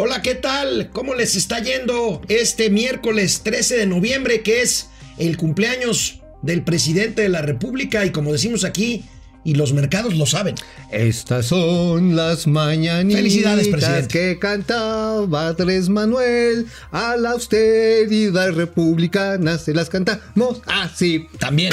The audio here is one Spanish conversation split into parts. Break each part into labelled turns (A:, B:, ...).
A: Hola, ¿qué tal? ¿Cómo les está yendo este miércoles 13 de noviembre, que es el cumpleaños del presidente de la República? Y como decimos aquí, y los mercados lo saben.
B: Estas son las mañanitas
A: Felicidades, presidente.
B: que cantaba Andrés Manuel a la austeridad republicana. Se las cantamos así.
A: También.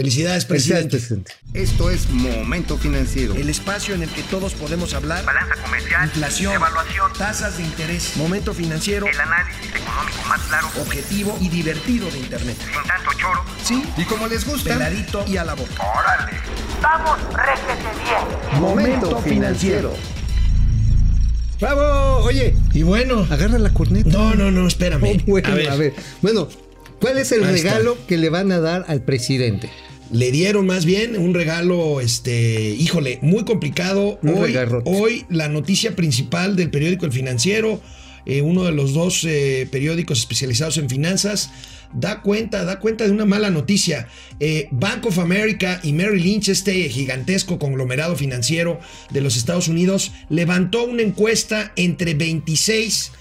A: Felicidades, presidente.
B: presidente.
C: Esto es Momento Financiero.
A: El espacio en el que todos podemos hablar.
D: Balanza comercial,
A: Inflación,
D: evaluación,
A: tasas de interés, momento financiero,
D: el análisis económico más claro,
A: objetivo y divertido de Internet.
D: sin tanto choro.
A: Sí,
C: Y como les gusta,
A: peladito y a la boca.
D: ¡Órale! ¡Vamos, réjete bien!
C: Momento Financiero.
B: ¡Bravo! Oye,
A: Y bueno,
B: agarra la corneta.
A: no, no, no, espérame.
B: Oh, bueno,
A: a ver,
B: a ver. Bueno, ¿cuál es el
A: Ahí está.
B: regalo que le van a dar al presidente?
A: Le dieron más bien un regalo, este, híjole, muy complicado.
B: Un
A: hoy,
B: regarrote.
A: hoy la noticia principal del periódico El Financiero, eh, uno de los dos eh, periódicos especializados en finanzas, da cuenta, da cuenta de una mala noticia. Eh, Bank of America y Merrill Lynch, este gigantesco conglomerado financiero de los Estados Unidos, levantó una encuesta entre 26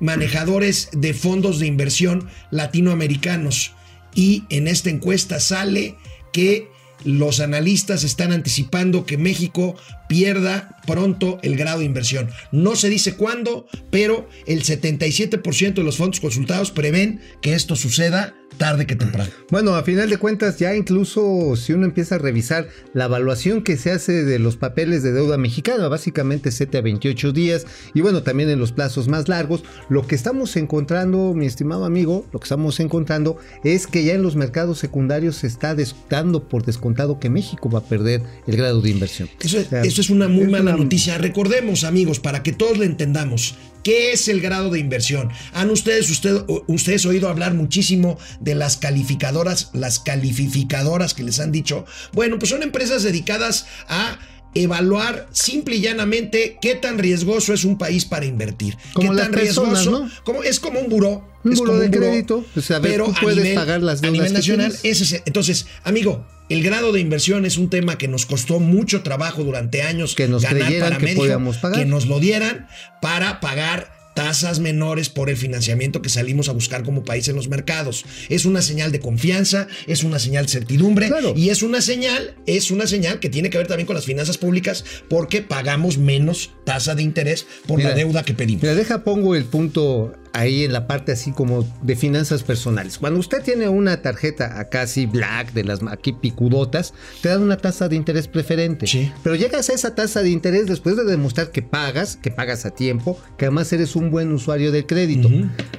A: manejadores de fondos de inversión latinoamericanos. Y en esta encuesta sale que los analistas están anticipando que México pierda pronto el grado de inversión. No se dice cuándo, pero el 77% de los fondos consultados prevén que esto suceda tarde que temprano.
B: Bueno, a final de cuentas, ya incluso si uno empieza a revisar la evaluación que se hace de los papeles de deuda mexicana, básicamente 7 a 28 días, y bueno, también en los plazos más largos, lo que estamos encontrando, mi estimado amigo, lo que estamos encontrando es que ya en los mercados secundarios se está dando por descontado que México va a perder el grado de inversión.
A: Eso es,
B: O sea,
A: eso es una muy
B: es
A: mala
B: una-
A: noticia. Recordemos, amigos, para que todos le entendamos, ¿qué es el grado de inversión? ¿Han ustedes, usted, ustedes oído hablar muchísimo de las calificadoras, las calificadoras que les han dicho? Bueno, pues son empresas dedicadas a evaluar simple y llanamente qué tan riesgoso es un país para invertir.
B: Como
A: qué tan
B: personas,
A: riesgoso,
B: ¿no?
A: como, es como un buró.
B: Un
A: es
B: buró
A: como
B: de
A: buró,
B: crédito, a
A: pero
B: tú
A: a
B: puedes
A: nivel-
B: pagar las
A: a
B: deudas
A: nivel nacional. Ese es- entonces, amigo, el grado de inversión es un tema que nos costó mucho trabajo durante años
B: Que nos
A: ganar
B: creyeran
A: para
B: que
A: México,
B: podíamos pagar.
A: que nos lo dieran para pagar tasas menores por el financiamiento que salimos a buscar como país en los mercados. Es una señal de confianza, es una señal de certidumbre
B: Claro.
A: y es una señal, es una señal que tiene que ver también con las finanzas públicas porque pagamos menos tasa de interés por la deuda que pedimos.
B: Mira, deja pongo el punto ahí en la parte así como de finanzas personales. Cuando usted tiene una tarjeta acá así black, de las aquí picudotas, te dan una tasa de interés preferente.
A: Sí.
B: Pero llegas a esa tasa de interés después de demostrar que pagas, que pagas a tiempo, que además eres un buen usuario del crédito.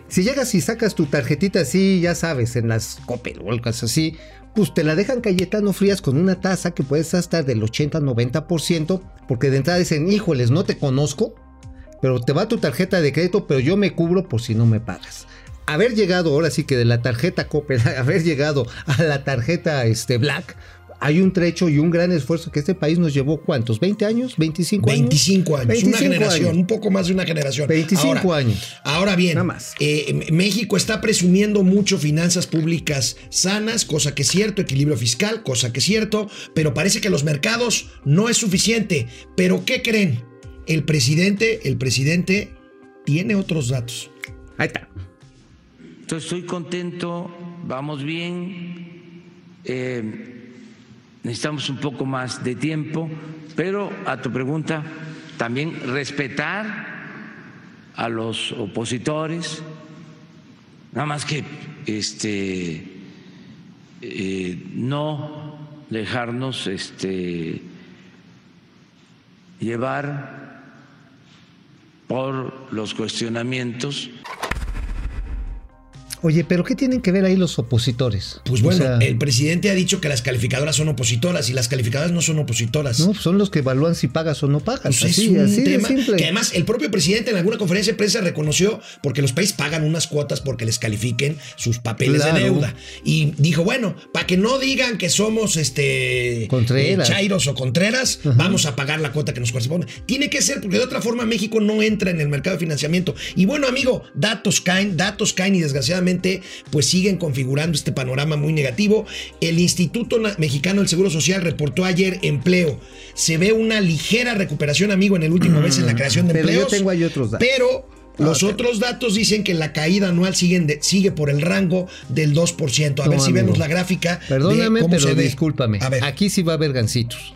B: Si llegas y sacas tu tarjetita así, ya sabes, en las Coppel o algo así, pues te la dejan Cayetano Frías con una tasa que puedes estar del 80-90%, porque de entrada dicen, híjoles, no te conozco, pero te va tu tarjeta de crédito, pero yo me cubro por si no me pagas. Haber llegado ahora sí que de la tarjeta Coppel, haber llegado a la tarjeta este, Black, hay un trecho y un gran esfuerzo que este país nos llevó, ¿cuántos? ¿20 años? ¿25 años?
A: 25 años,
B: 25
A: una generación,
B: años.
A: un poco más de una generación.
B: 25
A: ahora,
B: años.
A: Ahora bien,
B: Nada más.
A: eh, México está presumiendo mucho finanzas públicas sanas, cosa que es cierto, equilibrio fiscal, cosa que es cierto, pero parece que los mercados no es suficiente. Pero ¿qué creen? El presidente, el presidente tiene otros datos.
B: Ahí está.
E: Entonces estoy contento, vamos bien, eh, necesitamos un poco más de tiempo, pero a tu pregunta, también respetar a los opositores, nada más que este, eh, no dejarnos este, llevar por los cuestionamientos
B: Oye, pero ¿qué tienen que ver ahí los opositores?
A: Pues
B: O
A: bueno,
B: sea,
A: el presidente ha dicho que las calificadoras son opositoras y las calificadoras no son opositoras.
B: no, son los que evalúan si pagas o no pagas.
A: Pues es
B: así,
A: un
B: así de
A: tema
B: simple.
A: que además el propio presidente en alguna conferencia de prensa reconoció porque los países pagan unas cuotas porque les califiquen sus papeles
B: Claro.
A: de deuda y dijo bueno para que no digan que somos este
B: Contreras.
A: eh, chairos o contreras vamos a pagar la cuota que nos corresponde tiene que ser porque de otra forma México no entra en el mercado de financiamiento y bueno amigo datos caen datos caen y desgraciadamente lamentablemente pues siguen configurando este panorama muy negativo. El Instituto Mexicano del Seguro Social reportó ayer empleo. Se ve una ligera recuperación, amigo, en el último mes en la creación de
B: Pero yo
A: empleos.
B: tengo ahí otros datos.
A: Pero los
B: Ah,
A: otros datos dicen que la caída anual siguen de- sigue por el rango del 2%. A
B: No,
A: ver si
B: amigo.
A: vemos la gráfica. de
B: Perdóname,
A: cómo
B: pero
A: se
B: discúlpame.
A: A ver.
B: Aquí sí va a haber gancitos.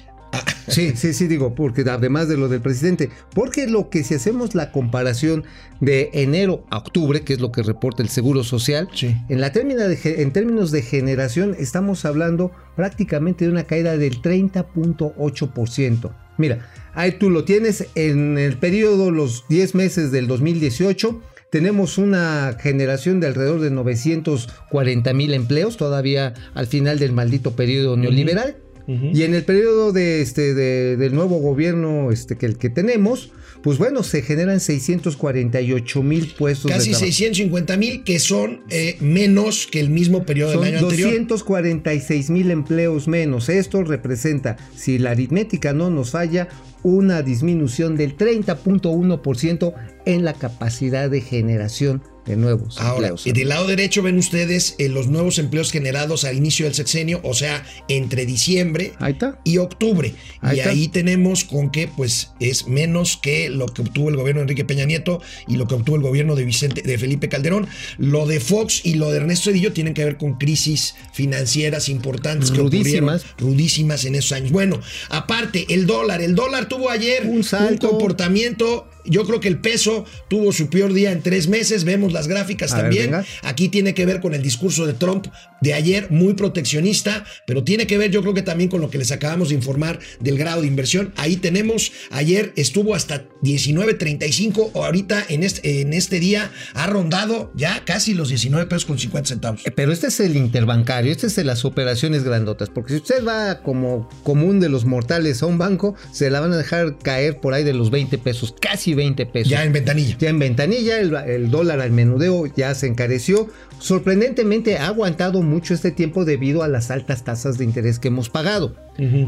B: Sí, sí, sí, digo, porque además de lo del presidente, porque lo que si hacemos la comparación de enero a octubre, que es lo que reporta el Seguro Social,
A: Sí.
B: en, la términa de ge- en términos de generación estamos hablando prácticamente de una caída del 30.8%. Mira, ahí tú lo tienes en el periodo, los 10 meses del 2018. Tenemos una generación de alrededor de 940 mil empleos, todavía al final del maldito periodo neoliberal. Y en el periodo de este de- del nuevo gobierno este que el que tenemos, pues bueno, se generan 648 mil puestos
A: Casi
B: de trabajo.
A: 650 mil, que son eh, menos que el mismo periodo
B: Son
A: del año anterior.
B: 246 mil empleos menos. Esto representa, si la aritmética no nos falla, una disminución del 30.1% en la capacidad de generación de nuevos
A: Ahora,
B: empleos.
A: y del lado derecho ven ustedes eh, los nuevos empleos generados al inicio del sexenio, o sea, entre diciembre
B: Ahí está.
A: y octubre.
B: Ahí
A: y
B: está.
A: ahí tenemos con que pues es menos que lo que obtuvo el gobierno de Enrique Peña Nieto y lo que obtuvo el gobierno de Vicente de Felipe Calderón. Lo de Fox y lo de Ernesto Edillo tienen que ver con crisis financieras importantes que
B: Rudísimas.
A: ocurrieron rudísimas en esos años. Bueno, aparte el dólar, el dólar tuvo ayer
B: Un salto.
A: comportamiento yo creo que el peso tuvo su peor día en tres meses. Vemos las gráficas
B: A
A: también. Aquí tiene que ver con el discurso de Trump de ayer, muy proteccionista, pero tiene que ver yo creo que también con lo que les acabamos de informar del grado de inversión. Ahí tenemos, ayer estuvo hasta 19.35, o ahorita en este, en este día ha rondado ya casi los 19 pesos con 50 centavos.
B: Eh, Pero este es el interbancario, este es de las operaciones grandotas, porque si usted va como común de los mortales a un banco, se la van a dejar caer por ahí de los 20 pesos, casi 20 pesos.
A: Ya en ventanilla.
B: Ya en ventanilla, el, el dólar al menudeo ya se encareció. Sorprendentemente ha aguantado mucho este tiempo debido a las altas tasas de interés que hemos pagado.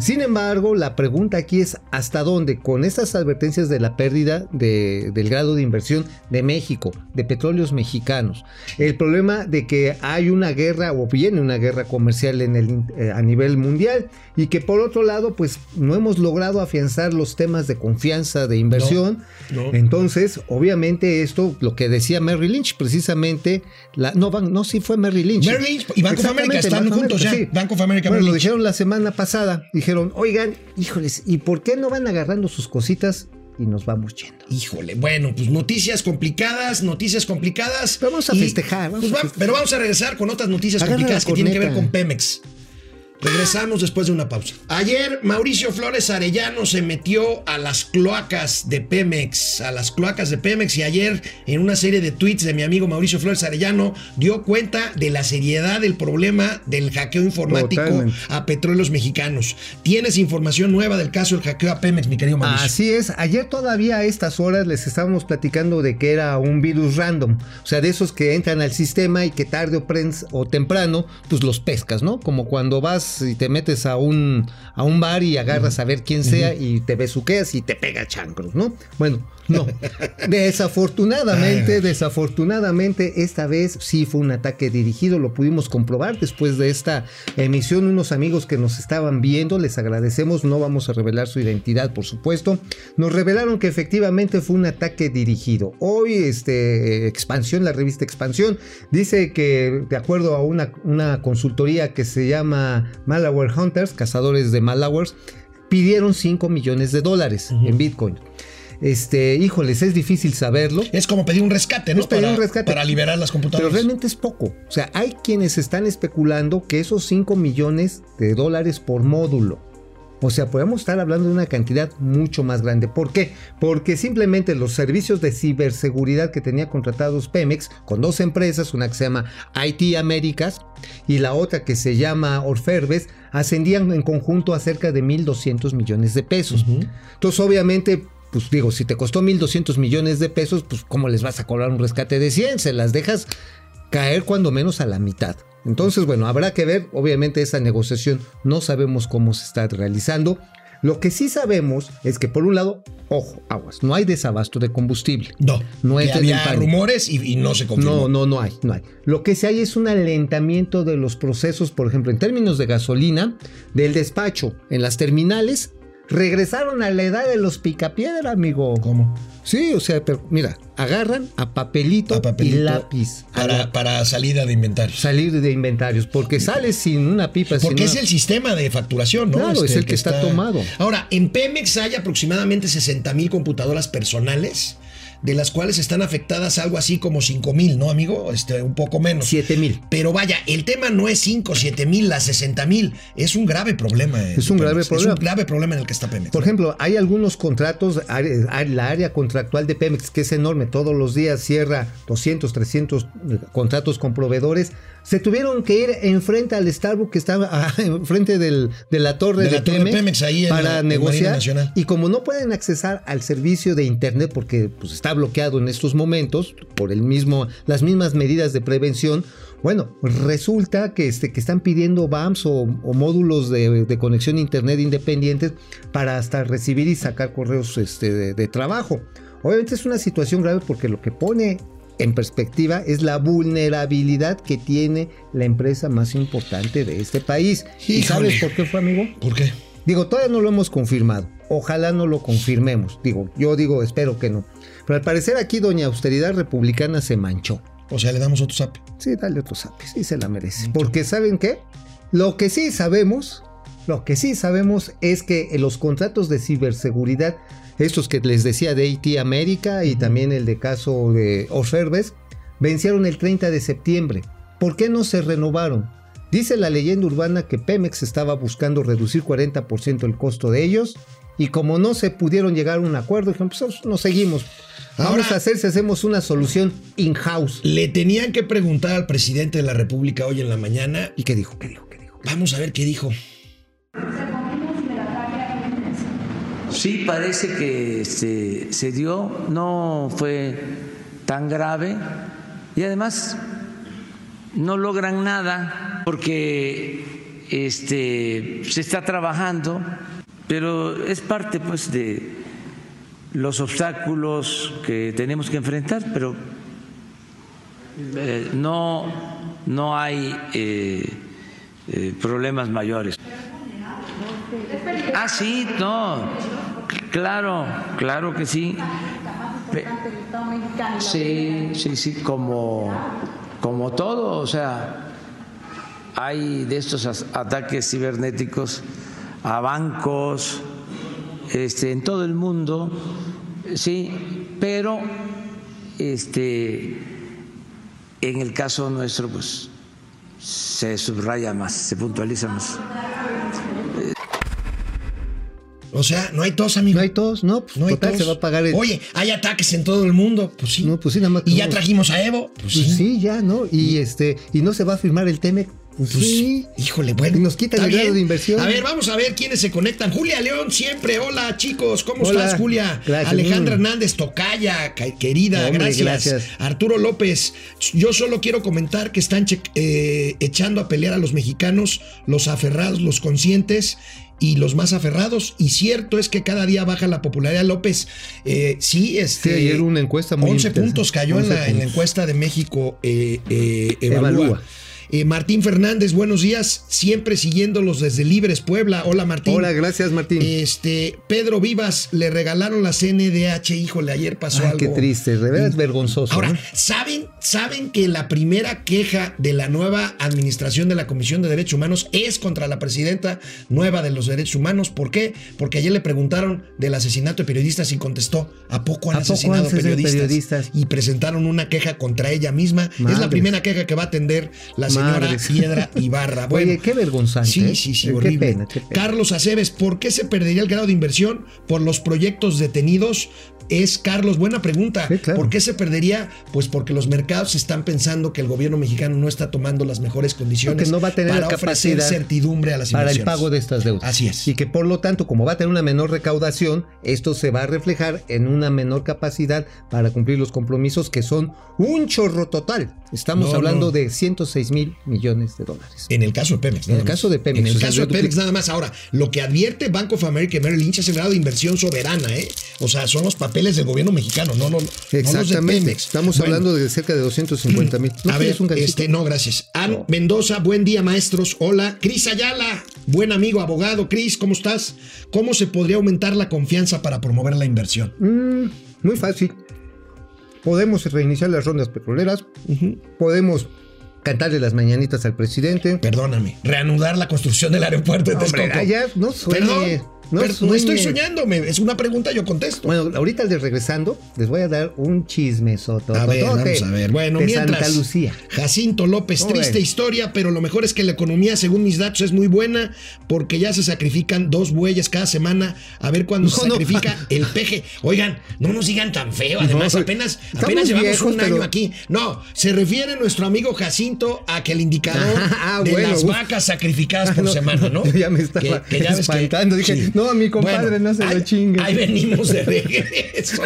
B: Sin embargo, la pregunta aquí es hasta dónde, con estas advertencias de la pérdida de- del grado de inversión de México, de petróleos mexicanos, el problema de que hay una guerra o viene una guerra comercial en el, eh, a nivel mundial y que por otro lado, pues no hemos logrado afianzar los temas de confianza, de inversión.
A: no.
B: Entonces, obviamente esto, lo que decía Mary Lynch, precisamente, la, no, van- no, sí fue Mary Lynch.
A: Merrill Lynch y Bank of America están juntos
B: America,
A: ya.
B: sí.
A: Bank of America,
B: Bueno, lo
A: Lynch.
B: dijeron la semana pasada. Dijeron, oigan, híjoles, ¿y por qué no van agarrando sus cositas y nos vamos yendo?
A: Híjole, bueno, pues noticias complicadas, noticias complicadas.
B: Pero vamos a
A: Y,
B: festejar, vamos
A: pues
B: a festejar.
A: Pero vamos a regresar con otras noticias
B: Agarra
A: complicadas que tienen que ver con Pemex. Regresamos después de una pausa. Ayer Mauricio Flores Arellano se metió a las cloacas de Pemex, a las cloacas de Pemex y ayer en una serie de tweets de mi amigo Mauricio Flores Arellano dio cuenta de la seriedad del problema del hackeo informático
B: Totalmente.
A: a petróleos mexicanos. ¿Tienes información nueva del caso del hackeo a Pemex, mi querido Mauricio?
B: Así es, ayer todavía a estas horas les estábamos platicando de que era un virus random, o sea, de esos que entran al sistema y que tarde o, o temprano, pues los pescas, ¿no? Como cuando vas y te metes a un, a un bar y agarras a ver quién sea y te besuqueas y te pega chancros, ¿no? Bueno, no. Desafortunadamente, desafortunadamente, esta vez sí fue un ataque dirigido, lo pudimos comprobar después de esta emisión. Unos amigos que nos estaban viendo, les agradecemos, no vamos a revelar su identidad, por supuesto. Nos revelaron que efectivamente fue un ataque dirigido. Hoy, este, Expansión, la revista Expansión, dice que, de acuerdo a una, una consultoría que se llama Malware Hunters, cazadores de malwares, pidieron 5 millones de dólares en Bitcoin. Este, híjoles, es difícil saberlo.
A: Es como pedir un rescate, ¿no?
B: Es pedir
A: para,
B: un rescate.
A: para liberar las
B: Pero
A: computadoras.
B: realmente es poco. O sea, hay quienes están especulando que esos 5 millones de dólares por módulo. O sea, podemos estar hablando de una cantidad mucho más grande. ¿Por qué? Porque simplemente los servicios de ciberseguridad que tenía contratados Pemex con dos empresas, una que se llama IT Américas y la otra que se llama Orferves, ascendían en conjunto a cerca de 1.200 millones de pesos. Entonces, obviamente, pues digo, si te costó 1.200 millones de pesos, pues ¿cómo les vas a cobrar un rescate de 100? Se las dejas caer cuando menos a la mitad. Entonces, bueno, habrá que ver, obviamente esa negociación no sabemos cómo se está realizando. Lo que sí sabemos es que, por un lado, ojo, aguas, no hay desabasto de combustible.
A: No,
B: No en
A: había rumores y, y no se confirmó.
B: No, no, no hay, no hay. Lo que sí hay es un alentamiento de los procesos, por ejemplo, en términos de gasolina, del despacho en las terminales, regresaron a la edad de los picapiedra, amigo.
A: ¿Cómo?
B: Sí, o sea, pero mira, agarran a papelito,
A: A papelito
B: y lápiz
A: Para, para salida de inventarios.
B: salir de inventarios, porque sales sin una pipa. sin
A: Porque es
B: una-
A: el sistema de facturación, ¿no? Este,
B: Claro, es el que está tomado.
A: Ahora, en Pemex hay aproximadamente 60 mil computadoras personales, de las cuales están afectadas algo así como 5 mil, ¿no, amigo? Este, un poco menos.
B: 7 mil.
A: Pero vaya, el tema no es 5, 7 mil, las 60 mil. Es un grave problema. eh,
B: Es un grave
A: Pemex.
B: problema.
A: Es un grave problema en el que está Pemex.
B: Por ejemplo, hay algunos contratos, la área contractual de Pemex, que es enorme, todos los días cierra 200, 300 contratos con proveedores. Se tuvieron que ir enfrente al Starbucks que estaba ah, enfrente del- de la torre
A: De
B: de,
A: la torre
B: Pemex,
A: ahí
B: para
A: en
B: negociar. Y como no pueden accesar al servicio de internet porque pues, está bloqueado en estos momentos por el mismo, las mismas medidas de prevención, bueno, resulta que, este, que están pidiendo BAMS o, o módulos de, de conexión a internet independientes para hasta recibir y sacar correos este, de, de trabajo. Obviamente es una situación grave porque lo que pone en perspectiva es la vulnerabilidad que tiene la empresa más importante de este país. ¿Y sabes por qué fue, amigo?
A: ¿Por qué?
B: Digo, todavía no lo hemos confirmado. Ojalá no lo confirmemos. Digo, yo digo, espero que no. Pero al parecer aquí Doña Austeridad Republicana se manchó.
A: O sea, le damos otro zap.
B: Sí, dale otro zape, sí se la merece. Porque ¿saben qué? Lo que sí sabemos, lo que sí sabemos es que en los contratos de ciberseguridad, estos que les decía de IT América y también el de caso de Oferves, vencieron el 30 de septiembre. ¿Por qué no se renovaron? Dice la leyenda urbana que Pemex estaba buscando reducir 40% el costo de ellos y como no se pudieron llegar a un acuerdo, dijeron, pues nos seguimos. Vamos
A: Ahora-
B: a hacer si hacemos una solución in-house.
A: Le tenían que preguntar al presidente de la República hoy en la mañana.
B: ¿Y qué dijo? ¿Qué dijo? ¿Qué dijo?
A: Vamos a ver qué dijo.
E: Sí, parece que se, se dio, no fue tan grave y además no logran nada porque este, se está trabajando, pero es parte pues de los obstáculos que tenemos que enfrentar, pero eh, no, no hay eh, eh, problemas mayores. Ah, sí, no, claro, claro que sí. Sí, sí, sí, como, como todo, o sea, hay de estos ataques cibernéticos a bancos, este, en todo el mundo, sí, pero este, en el caso nuestro, pues se subraya más, se puntualiza más.
A: O sea, no hay tos, amigo.
B: No hay tos, no, pues
A: No hay
B: total,
A: tos.
B: se va a pagar el.
A: Oye, hay ataques en todo el mundo. Pues sí.
B: No, pues sí, nada más
A: Y ya trajimos a Evo. Pues,
B: Pues
A: sí.
B: sí, ya, ¿no? Y este, y no se va a firmar el TEMEC. Pues,
A: Pues,
B: sí.
A: Híjole, bueno.
B: Y nos quitan
A: está
B: el grado de inversión.
A: A ver, vamos a ver quiénes se conectan. Julia León, siempre. Hola, chicos. ¿Cómo
B: Hola.
A: estás, Julia?
B: Gracias.
A: Alejandra
B: Mm.
A: Hernández, Tocaya, ca- querida,
B: Hombre,
A: gracias.
B: gracias.
A: Arturo López, yo solo quiero comentar que están eh, echando a pelear a los mexicanos, los aferrados, los conscientes y los más aferrados. Y cierto es que cada día baja la popularidad. López, eh, sí, este.
B: Sí, ayer una encuesta muy
A: 11
B: interesante.
A: puntos cayó en
B: 11
A: la, en la
B: puntos.
A: encuesta de México eh, eh, Evalúa.
B: Evalúa.
A: Eh, Martín Fernández, buenos días. Siempre siguiéndolos desde Libres, Puebla. Hola, Martín.
B: Hola, gracias, Martín.
A: Este, Pedro Vivas, le regalaron la CNDH. Híjole, ayer pasó
B: Ay,
A: algo.
B: qué triste, es vergonzoso.
A: Ahora,
B: ¿no?
A: ¿saben, ¿saben que la primera queja de la nueva administración de la Comisión de Derechos Humanos es contra la presidenta nueva de los derechos humanos? ¿Por qué? Porque ayer le preguntaron del asesinato de periodistas y contestó, ¿a poco han
B: ¿A poco
A: asesinado
B: han
A: periodistas?
B: periodistas?
A: Y presentaron una queja contra ella misma. Es la primera queja que va a atender la señora. Piedra Ibarra. Bueno,
B: Oye, qué vergonzante.
A: Sí,
B: ¿eh?
A: sí, sí,
B: Qué
A: horrible.
B: pena, qué pena.
A: Carlos Aceves, ¿por qué se perdería el grado de inversión por los proyectos detenidos? Es Carlos, buena pregunta.
B: Sí, claro.
A: ¿Por qué se perdería? Pues porque los mercados están pensando que el gobierno mexicano no está tomando las mejores condiciones
B: Porque no va a tener
A: para
B: la
A: ofrecer
B: capacidad
A: certidumbre a las
B: para el pago de estas deudas.
A: Así es.
B: Y que por lo tanto, como va a tener una menor recaudación, esto se va a reflejar en una menor capacidad para cumplir los compromisos que son un chorro total. Estamos
A: No,
B: hablando
A: no.
B: de 106 mil mil millones de dólares.
A: En el caso de Pemex.
B: En el
A: más.
B: caso de Pemex,
A: En el
B: o sea,
A: caso de Pemex nada más. Ahora, lo que advierte Bank of America y Merrill Lynch es el grado de inversión soberana, ¿eh? O sea, son los papeles del gobierno mexicano, no, no, no los de
B: Exactamente.
A: Pemex.
B: Estamos
A: Bueno,
B: hablando de cerca de 250 mil. ¿No
A: a ver,
B: un
A: este, no, gracias. Ann Mendoza, buen día, maestros. Hola. Cris Ayala, buen amigo, abogado. Cris, ¿cómo estás? ¿Cómo se podría aumentar la confianza para promover la inversión?
B: Mm, muy fácil. Podemos reiniciar las rondas petroleras. Podemos cantarle las mañanitas al presidente.
A: Perdóname. Reanudar la construcción del aeropuerto de
B: Hombre,
A: Texcoco.
B: ah, ya, no.
A: Perdón.
B: No
A: pero no estoy
B: sueñe.
A: soñando, me- es una pregunta, yo contesto.
B: Bueno, ahorita de regresando, les voy a dar un chisme soto.
A: A ver, vamos a ver. Bueno,
B: de
A: mientras.
B: Santa Lucía.
A: Jacinto López,
B: Muy
A: triste historia, pero lo mejor es que la economía, según mis datos, es muy buena porque ya se sacrifican dos bueyes cada semana a ver cuándo se
B: no.
A: sacrifica el peje. Oigan, no nos digan tan feo. Además, apenas, apenas llevamos
B: viejos,
A: un año aquí. No, se refiere nuestro amigo Jacinto a que el indicador
B: Ah,
A: de
B: bueno,
A: las
B: uf.
A: vacas sacrificadas por
B: No,
A: semana, ¿no?
B: yo ya me estaba
A: Que- que ya ves que-
B: espantando. Dije, no, a mi compadre no se lo
A: ahí-
B: chingue.
A: Ahí venimos de regreso.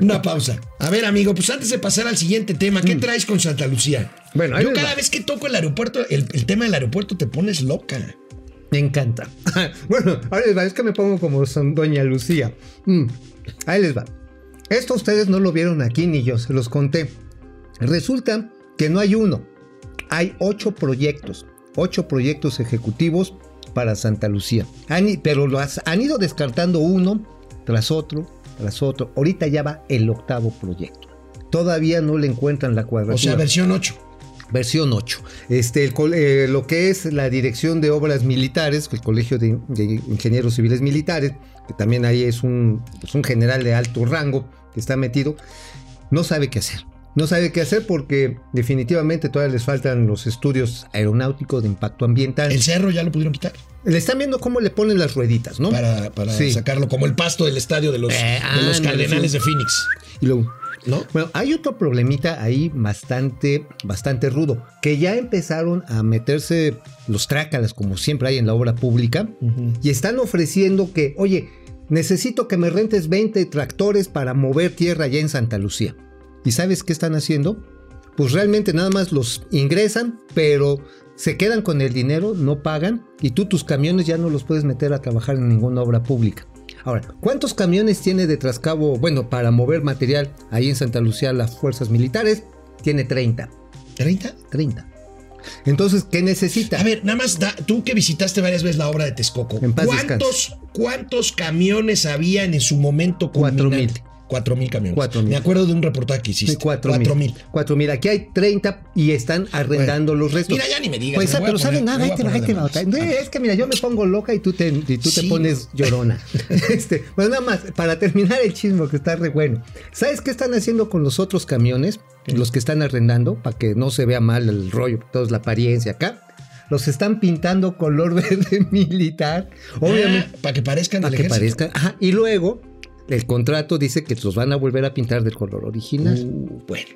A: Una pausa. A ver, amigo, pues antes de pasar al siguiente tema, ¿qué traes con Santa Lucía?
B: Mm. Bueno,
A: yo cada
B: va.
A: vez que toco el aeropuerto, el, el tema del aeropuerto te pones loca.
B: Me encanta. bueno, ahora les va, es que me pongo como son Doña Lucía. Mm, ahí les va. Esto ustedes no lo vieron aquí ni yo, se los conté. Resulta que no hay uno, hay ocho proyectos, ocho proyectos ejecutivos para Santa Lucía. Han pero lo has- han ido descartando uno tras otro, tras otro. Ahorita ya va el octavo proyecto. Todavía no le encuentran la cuadratura.
A: O sea, versión 8.
B: Versión 8. Este, el eh, lo que es la Dirección de Obras Militares, el Colegio de, de Ingenieros Civiles Militares, que también ahí es un, es un general de alto rango que está metido, no sabe qué hacer. No sabe qué hacer porque definitivamente todavía les faltan los estudios aeronáuticos de impacto ambiental.
A: El cerro ya lo pudieron quitar
B: Le están viendo cómo le ponen las rueditas, ¿no?
A: para, para
B: Sí.
A: sacarlo como el pasto del estadio de los,
B: Eh,
A: de los
B: ándale,
A: Cardenales
B: sí.
A: de Phoenix.
B: Y luego,
A: ¿No?
B: Bueno, hay otro problemita ahí bastante, bastante rudo, que ya empezaron a meterse los trácalas, como siempre hay en la obra pública, y están ofreciendo que, oye, necesito que me rentes 20 tractores para mover tierra allá en Santa Lucía. ¿Y sabes qué están haciendo? Pues realmente nada más los ingresan, pero se quedan con el dinero, no pagan, y tú tus camiones ya no los puedes meter a trabajar en ninguna obra pública. Ahora, ¿cuántos camiones tiene de trascabo, bueno, para mover material ahí en Santa Lucía las fuerzas militares? Tiene 30.
A: ¿30?
B: 30. Entonces, ¿qué necesita?
A: A ver, nada más, da- tú que visitaste varias veces la obra de Texcoco,
B: En paz
A: ¿cuántos, ¿cuántos camiones habían en su momento
B: Cuatro mil.
A: Cuatro mil camiones.
B: Cuatro mil.
A: Me acuerdo de un reportaje que hiciste.
B: Sí, cuatro,
A: Cuatro
B: mil.
A: mil.
B: Cuatro mil. Aquí hay 30 y están arrendando los restos.
A: Mira, ya ni me digas,
B: Pues,
A: me
B: pero ¿saben nada? Ahí te va, ahí te
A: de
B: va. Es que mira, yo me pongo loca y tú te, y tú
A: Sí.
B: te pones llorona. este, bueno, nada más, para terminar el chismo que está re bueno. ¿Sabes qué están haciendo con los otros camiones? Los que están arrendando, para que no se vea mal el rollo, toda la apariencia acá. Los están pintando color verde militar. Obviamente.
A: Ah, para que parezcan
B: para que
A: ejército.
B: parezca. Ajá, y luego el contrato dice que los van a volver a pintar del color original.
A: Uh, bueno,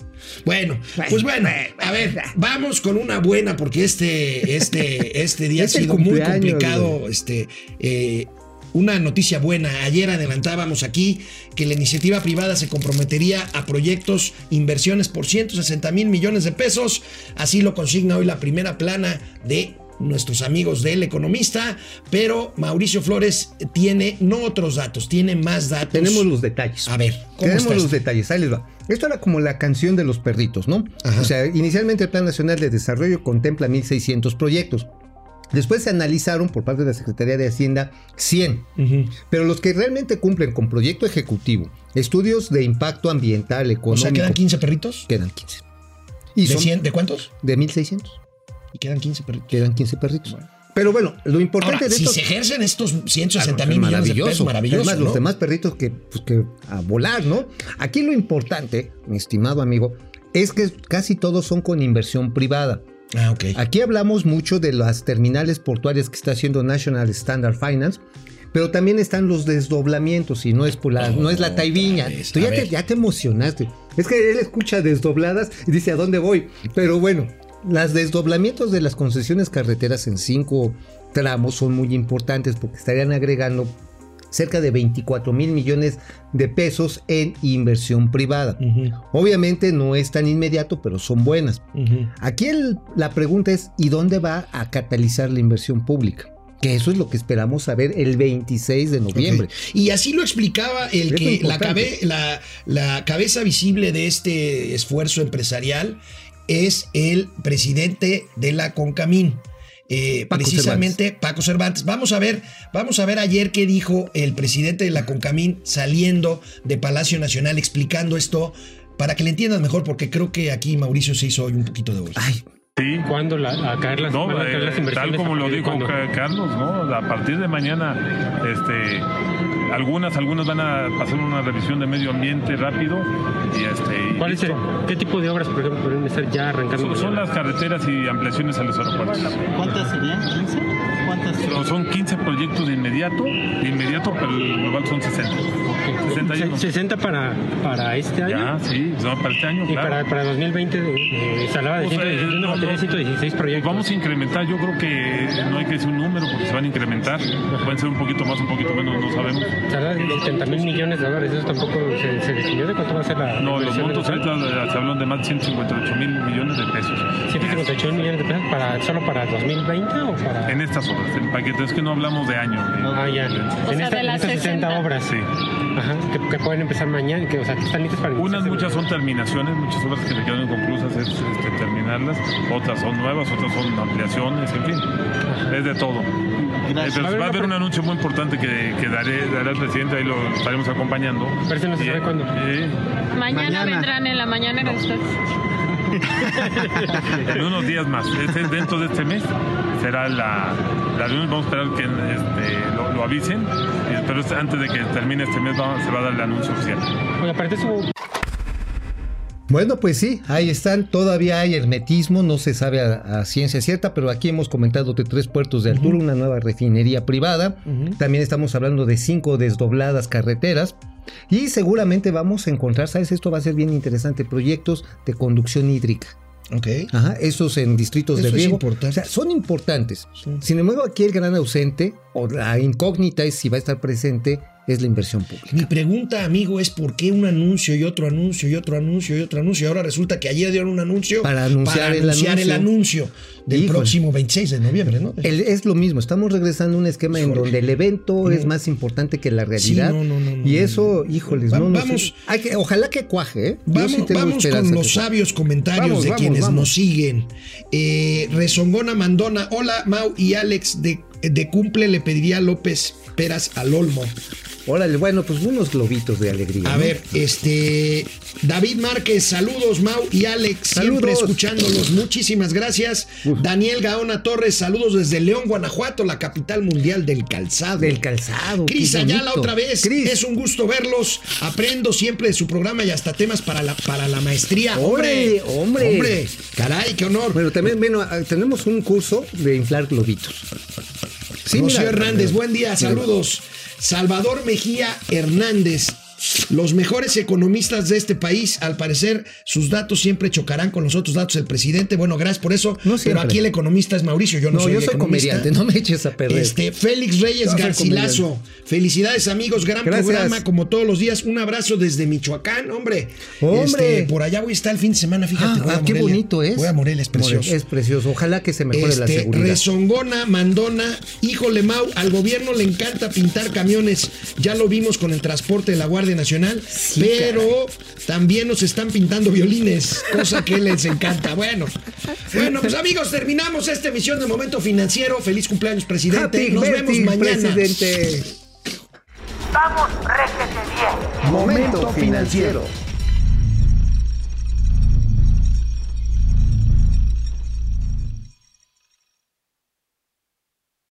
A: bueno, pues bueno, a ver, vamos con una buena porque este, este, este día
B: Es
A: ha sido muy complicado.
B: güey.
A: Este, eh, una noticia buena. Ayer adelantábamos aquí que la iniciativa privada se comprometería a proyectos, inversiones por 160 mil millones de pesos. Así lo consigna hoy la primera plana de nuestros amigos del economista, pero Mauricio Flores tiene no otros datos, tiene más datos.
B: Tenemos los detalles.
A: A ver, ¿cómo
B: Tenemos los detalles, ahí les va. Esto era como la canción de los perritos, ¿no?
A: Ajá.
B: O sea, inicialmente el Plan Nacional de Desarrollo contempla 1.600 proyectos. Después se analizaron por parte de la Secretaría de Hacienda 100.
A: Ujú.
B: Pero los que realmente cumplen con proyecto ejecutivo, estudios de impacto ambiental,
A: O
B: económico,
A: sea, quedan 15 perritos.
B: quedan 15. Y
A: ¿De,
B: son
A: 100, ¿De cuántos?
B: de 1.600.
A: Y quedan 15 perritos.
B: Quedan 15 perritos. Pero bueno, lo importante
A: Ahora,
B: de
A: si
B: estos...
A: se ejercen estos
B: Ah,
A: 160
B: es
A: mil millones de pesos, maravilloso.
B: Además,
A: ¿no?
B: los demás perritos que, pues, que a volar, ¿no? Aquí lo importante, mi estimado amigo, es que casi todos son con inversión privada.
A: Ah, ok.
B: Aquí hablamos mucho de las terminales portuarias que está haciendo National Standard Finance, pero también están los desdoblamientos y no es por la, no es la taiviña.
A: otra vez.
B: Tú ya te, ya te emocionaste. Es que él escucha desdobladas y dice a dónde voy. Pero bueno, los desdoblamientos de las concesiones carreteras en cinco tramos son muy importantes porque estarían agregando cerca de 24 mil millones de pesos en inversión privada. Obviamente no es tan inmediato, pero son buenas. Aquí el- la pregunta es, ¿y dónde va a catalizar la inversión pública? Que eso es lo que esperamos saber el 26 de noviembre.
A: Y así lo explicaba el que la,
B: importante.
A: cabe- la, la cabeza visible de este esfuerzo empresarial es el presidente de la Concamín. eh,
B: Paco
A: precisamente Paco Cervantes. Vamos a ver, vamos a ver ayer qué dijo el presidente de la Concamín saliendo de Palacio Nacional explicando esto para que le entiendan mejor, porque creo que aquí Mauricio se hizo hoy un poquito de voz.
B: Ay,
F: Sí.
G: ¿Cuándo la, a caer las,
F: No,
G: van a caer
F: eh,
G: las inversiones?
F: tal como
G: ¿A
F: lo dijo Carlos, ¿no? A partir de mañana, este, algunas, algunas van a pasar una revisión de medio ambiente rápido y este.
G: ¿Cuál es el-. ¿Qué tipo de obras, por ejemplo, podrían estar ya arrancando?
F: Son, las carreteras y ampliaciones a los aeropuertos.
H: ¿Cuántas serían? ¿15? ¿Cuántas?
F: Son- Son 15 proyectos de inmediato, de inmediato, pero el global son 60. 61.
G: Se- 60 para, para este año.
F: Ya, sí, no, para este año,
G: Y
F: claro.
G: para, para 2020 eh, se hablaba de
F: O sea,
G: 116, una
F: no,
G: batería de
F: no.
G: 116 proyectos.
F: Vamos a incrementar, yo creo que no hay que decir un número porque se van a incrementar. Pueden ser un poquito más, un poquito menos, no sabemos.
G: Se habla de 70 mil millones de dólares, eso tampoco se, se definió de cuánto va a ser la
F: No, los montos ahorita se hablan de más de 158 mil millones de pesos.
G: 158 millones de pesos para, solo para 2020 o para...
F: En estas obras, en paquetes, es que no hablamos de año. de-
G: Ah, ya. en,
I: sea,
G: esta-
I: de
G: en
I: las
G: estas 60
I: 60.
G: obras.
F: Sí.
G: Ajá, que, que pueden empezar mañana, que, o sea, que están listas para
F: Unas muchas son terminaciones, muchas obras que le quedan inconclusas es este, terminarlas, otras son nuevas, otras son ampliaciones, en fin, es de todo.
H: Gracias.
F: Entonces, va a haber un anuncio muy importante que, que daré, dará el presidente, ahí lo estaremos acompañando.
G: Pero no se sabe cuándo.
F: eh,
I: Mañana,
B: Mañana.
I: vendrán en la mañana ustedes.
F: En unos días más, Este- dentro de este mes será la, la reunión, vamos a esperar que este, lo, lo avisen, pero es- antes de que termine este mes se va a dar el anuncio oficial.
G: Oye, aparte
B: Bueno, pues sí, ahí están. Todavía hay hermetismo, no se sabe a, a ciencia cierta, pero aquí hemos comentado de tres puertos de altura, una nueva refinería privada. También estamos hablando de cinco desdobladas carreteras. Y seguramente vamos a encontrar, ¿sabes? Esto va a ser bien interesante, proyectos de conducción hídrica.
A: Ok.
B: Ajá, esos en distritos
A: Eso
B: de riego. O sea, son importantes.
A: Sí.
B: Sin embargo, aquí el gran ausente, o la incógnita es si va a estar presente, es la inversión pública.
A: Mi pregunta, amigo, es por qué un anuncio y otro anuncio y otro anuncio y otro anuncio. Y ahora resulta que ayer dieron un anuncio
B: Para anunciar el
A: anunciar el anuncio del
B: Híjole.
A: próximo 26 de noviembre, ¿no?
B: El- es lo mismo, estamos regresando a un esquema en donde el evento
A: No.
B: es más importante que la realidad.
A: Sí, no, no, no, no,
B: y eso, híjoles,
A: Va-
B: no,
A: vamos-
B: Hay que, ojalá que cuaje, ¿eh?
A: Vamos,
B: sí
A: vamos con los sabios comentarios
B: Vamos,
A: de
B: vamos,
A: quienes nos siguen. Eh, Rezongona Mandona, hola Mau y Alex, de, de cumple le pediría a López Peras al Olmo.
B: Órale, bueno, pues unos globitos de alegría.
A: A
B: ¿no?
A: ver, este David Márquez, saludos Mau y Alex, siempre
B: Saludos.
A: escuchándolos, muchísimas gracias. Daniel Gaona Torres, saludos desde León, Guanajuato, la capital mundial del calzado.
B: Del calzado.
A: Cris Ayala otra vez,
B: Cris,
A: es un gusto verlos, aprendo siempre de su programa y hasta temas para la, para la maestría.
B: Hombre, hombre.
A: Hombre, caray, qué honor.
B: Bueno, también, bueno, ah, tenemos un curso de inflar globitos. Sí,
A: Rocío
B: mira,
A: Hernández, buen día, saludos. Salvador Mejía Hernández. Los mejores economistas de este país, al parecer, sus datos siempre chocarán con los otros datos del presidente. Bueno, gracias por eso.
B: No
A: pero aquí el economista es Mauricio, yo no,
B: No,
A: soy
B: yo soy
A: economista.
B: comediante, no me eches a perder.
A: Este, Félix Reyes Garcilaso. Felicidades, amigos. Gran
B: Gracias.
A: programa, como todos los días. Un abrazo desde Michoacán, hombre.
B: Hombre.
A: Este, por allá voy a estar el fin de semana, fíjate.
B: Ah,
A: voy a
B: ah, qué bonito es.
A: Voy a Morelia, es precioso.
B: Es precioso. Ojalá que se mejore la
A: Este,
B: seguridad.
A: Rezongona, Mandona, híjole Mau, al gobierno le encanta pintar camiones, ya lo vimos con el transporte de la Guardia Nacional, pero también nos están pintando violines, cosa que les encanta. Bueno, bueno, pues amigos, terminamos esta emisión de Momento Financiero. Feliz cumpleaños, presidente.
B: Happy
A: Nos vemos mañana.
B: presidente.
D: Vamos, réjete bien.
C: Momento financiero.